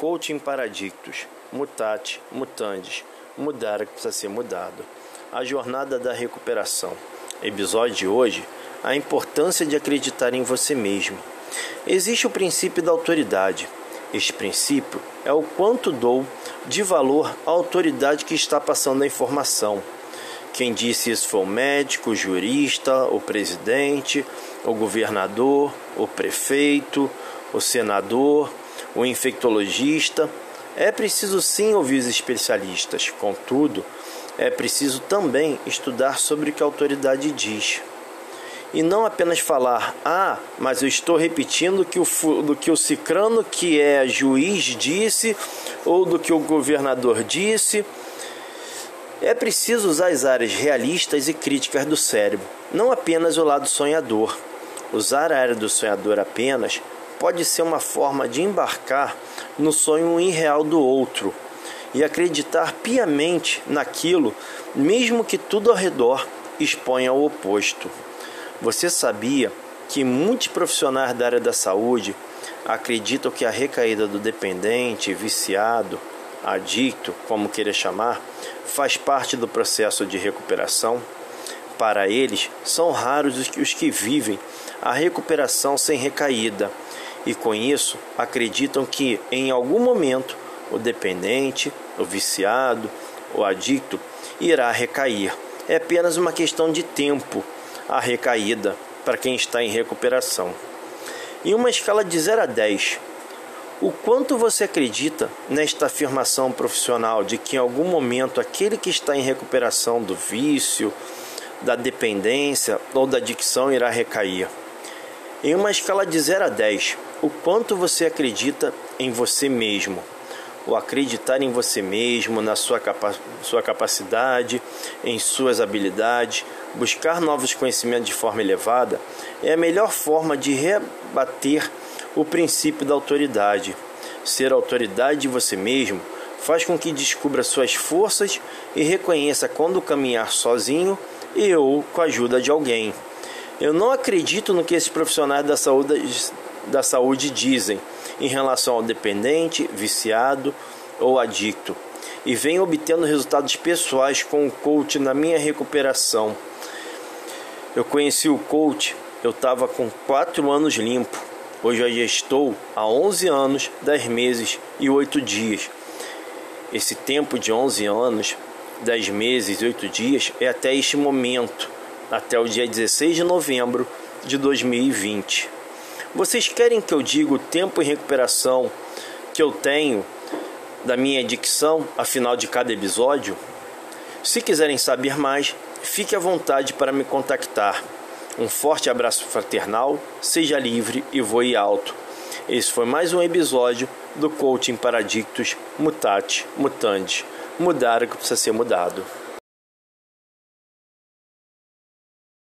Coaching Paradictus, Mutate, Mutandis, Mudar que precisa ser mudado. A jornada da recuperação. Episódio de hoje: a importância de acreditar em você mesmo. Existe o princípio da autoridade. Este princípio é o quanto dou de valor à autoridade que está passando a informação. Quem disse isso foi o médico, o jurista, o presidente, o governador, o prefeito, o senador, o infectologista. É preciso sim ouvir os especialistas, contudo, é preciso também estudar sobre o que a autoridade diz. E não apenas falar, ah, mas eu estou repetindo que o, do que o cicrano que é juiz disse, ou do que o governador disse. É preciso usar as áreas realistas e críticas do cérebro, não apenas o lado sonhador. Usar a área do sonhador apenas pode ser uma forma de embarcar no sonho irreal do outro e acreditar piamente naquilo, mesmo que tudo ao redor exponha o oposto. Você sabia que muitos profissionais da área da saúde acreditam que a recaída do dependente, viciado, adicto, como queira chamar, faz parte do processo de recuperação? Para eles, são raros os que vivem a recuperação sem recaída e com isso acreditam que em algum momento o dependente, o viciado, o adicto irá recair. É apenas uma questão de tempo a recaída para quem está em recuperação. Em uma escala de 0 a 10, o quanto você acredita nesta afirmação profissional de que em algum momento aquele que está em recuperação do vício, da dependência ou da adicção irá recair? Em uma escala de 0 a 10, o quanto você acredita em você mesmo? O acreditar em você mesmo, na sua, capa sua capacidade, em suas habilidades, buscar novos conhecimentos de forma elevada, é a melhor forma de rebater o princípio da autoridade. Ser autoridade de você mesmo faz com que descubra suas forças e reconheça quando caminhar sozinho e ou com a ajuda de alguém. Eu não acredito no que esses profissionais da saúde, da saúde dizem em relação ao dependente, viciado ou adicto e venho obtendo resultados pessoais com o coach na minha recuperação. Eu conheci o coach, eu estava com 4 anos limpo. Hoje eu já estou há 11 anos, 10 meses e 8 dias. Esse tempo de 11 anos, 10 meses e 8 dias é até este momento até o dia 16 de novembro de 2020. Vocês querem que eu diga o tempo em recuperação que eu tenho da minha dicção a final de cada episódio? Se quiserem saber mais, fique à vontade para me contactar. Um forte abraço fraternal, seja livre e voe alto. Esse foi mais um episódio do Coaching Paradictus Mutate Mutante. Mudar o que precisa ser mudado.